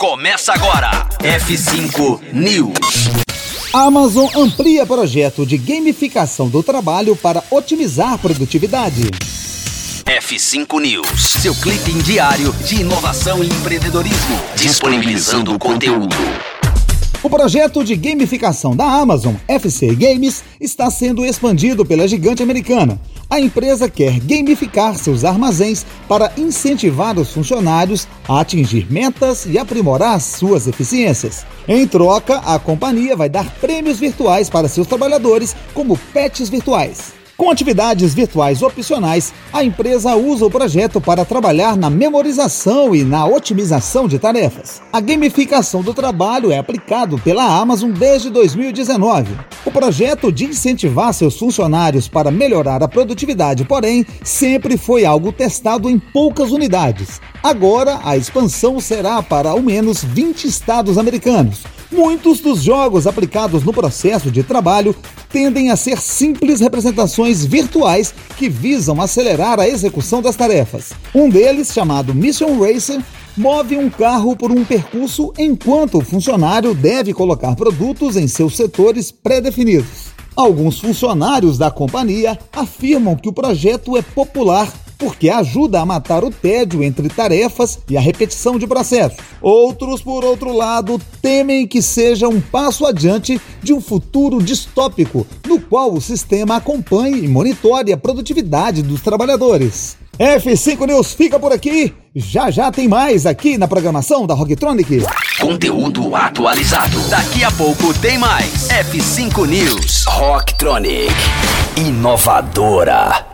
Começa agora. F5 News. Amazon amplia projeto de gamificação do trabalho para otimizar produtividade. F5 News, seu clipe diário de inovação e empreendedorismo, disponibilizando o conteúdo. O projeto de gamificação da Amazon, FC Games, está sendo expandido pela gigante americana. A empresa quer gamificar seus armazéns para incentivar os funcionários a atingir metas e aprimorar suas eficiências. Em troca, a companhia vai dar prêmios virtuais para seus trabalhadores, como pets virtuais. Com atividades virtuais opcionais, a empresa usa o projeto para trabalhar na memorização e na otimização de tarefas. A gamificação do trabalho é aplicado pela Amazon desde 2019. O projeto de incentivar seus funcionários para melhorar a produtividade, porém, sempre foi algo testado em poucas unidades. Agora, a expansão será para ao menos 20 estados americanos. Muitos dos jogos aplicados no processo de trabalho tendem a ser simples representações virtuais que visam acelerar a execução das tarefas. Um deles, chamado Mission Racer, move um carro por um percurso enquanto o funcionário deve colocar produtos em seus setores pré-definidos. Alguns funcionários da companhia afirmam que o projeto é popular porque ajuda a matar o tédio entre tarefas e a repetição de processos. Outros, por outro lado, temem que seja um passo adiante de um futuro distópico, no qual o sistema acompanhe e monitore a produtividade dos trabalhadores. F5 News fica por aqui. Já já tem mais aqui na programação da Rocktronic. Conteúdo atualizado. Daqui a pouco tem mais. F5 News. Rocktronic. Inovadora.